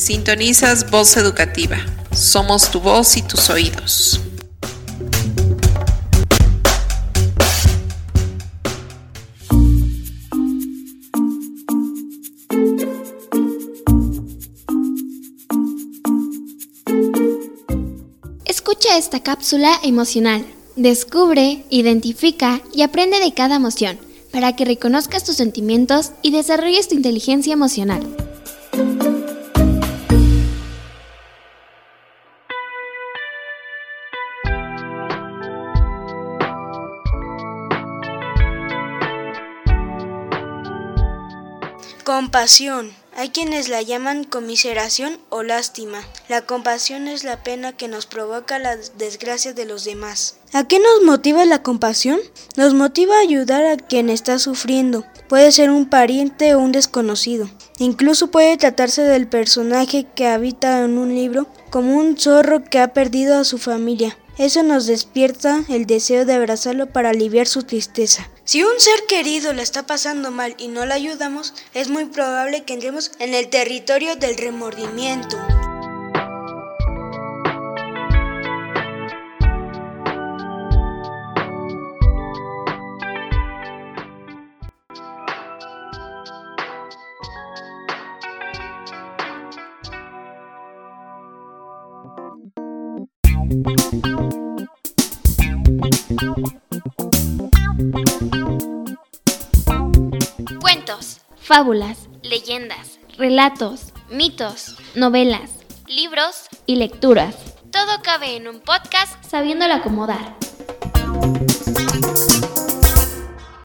Sintonizas Voz Educativa. Somos tu voz y tus oídos. Escucha esta cápsula emocional. Descubre, identifica y aprende de cada emoción para que reconozcas tus sentimientos y desarrolles tu inteligencia emocional. Compasión. Hay quienes la llaman comiseración o lástima. La compasión es la pena que nos provoca la desgracia de los demás. ¿A qué nos motiva la compasión? Nos motiva a ayudar a quien está sufriendo. Puede ser un pariente o un desconocido. Incluso puede tratarse del personaje que habita en un libro, como un zorro que ha perdido a su familia. Eso nos despierta el deseo de abrazarlo para aliviar su tristeza. Si un ser querido le está pasando mal y no le ayudamos, es muy probable que entremos en el territorio del remordimiento. Cuentos, fábulas, leyendas, relatos, mitos, novelas, libros. Y lecturas. Todo cabe en un podcast sabiéndolo acomodar.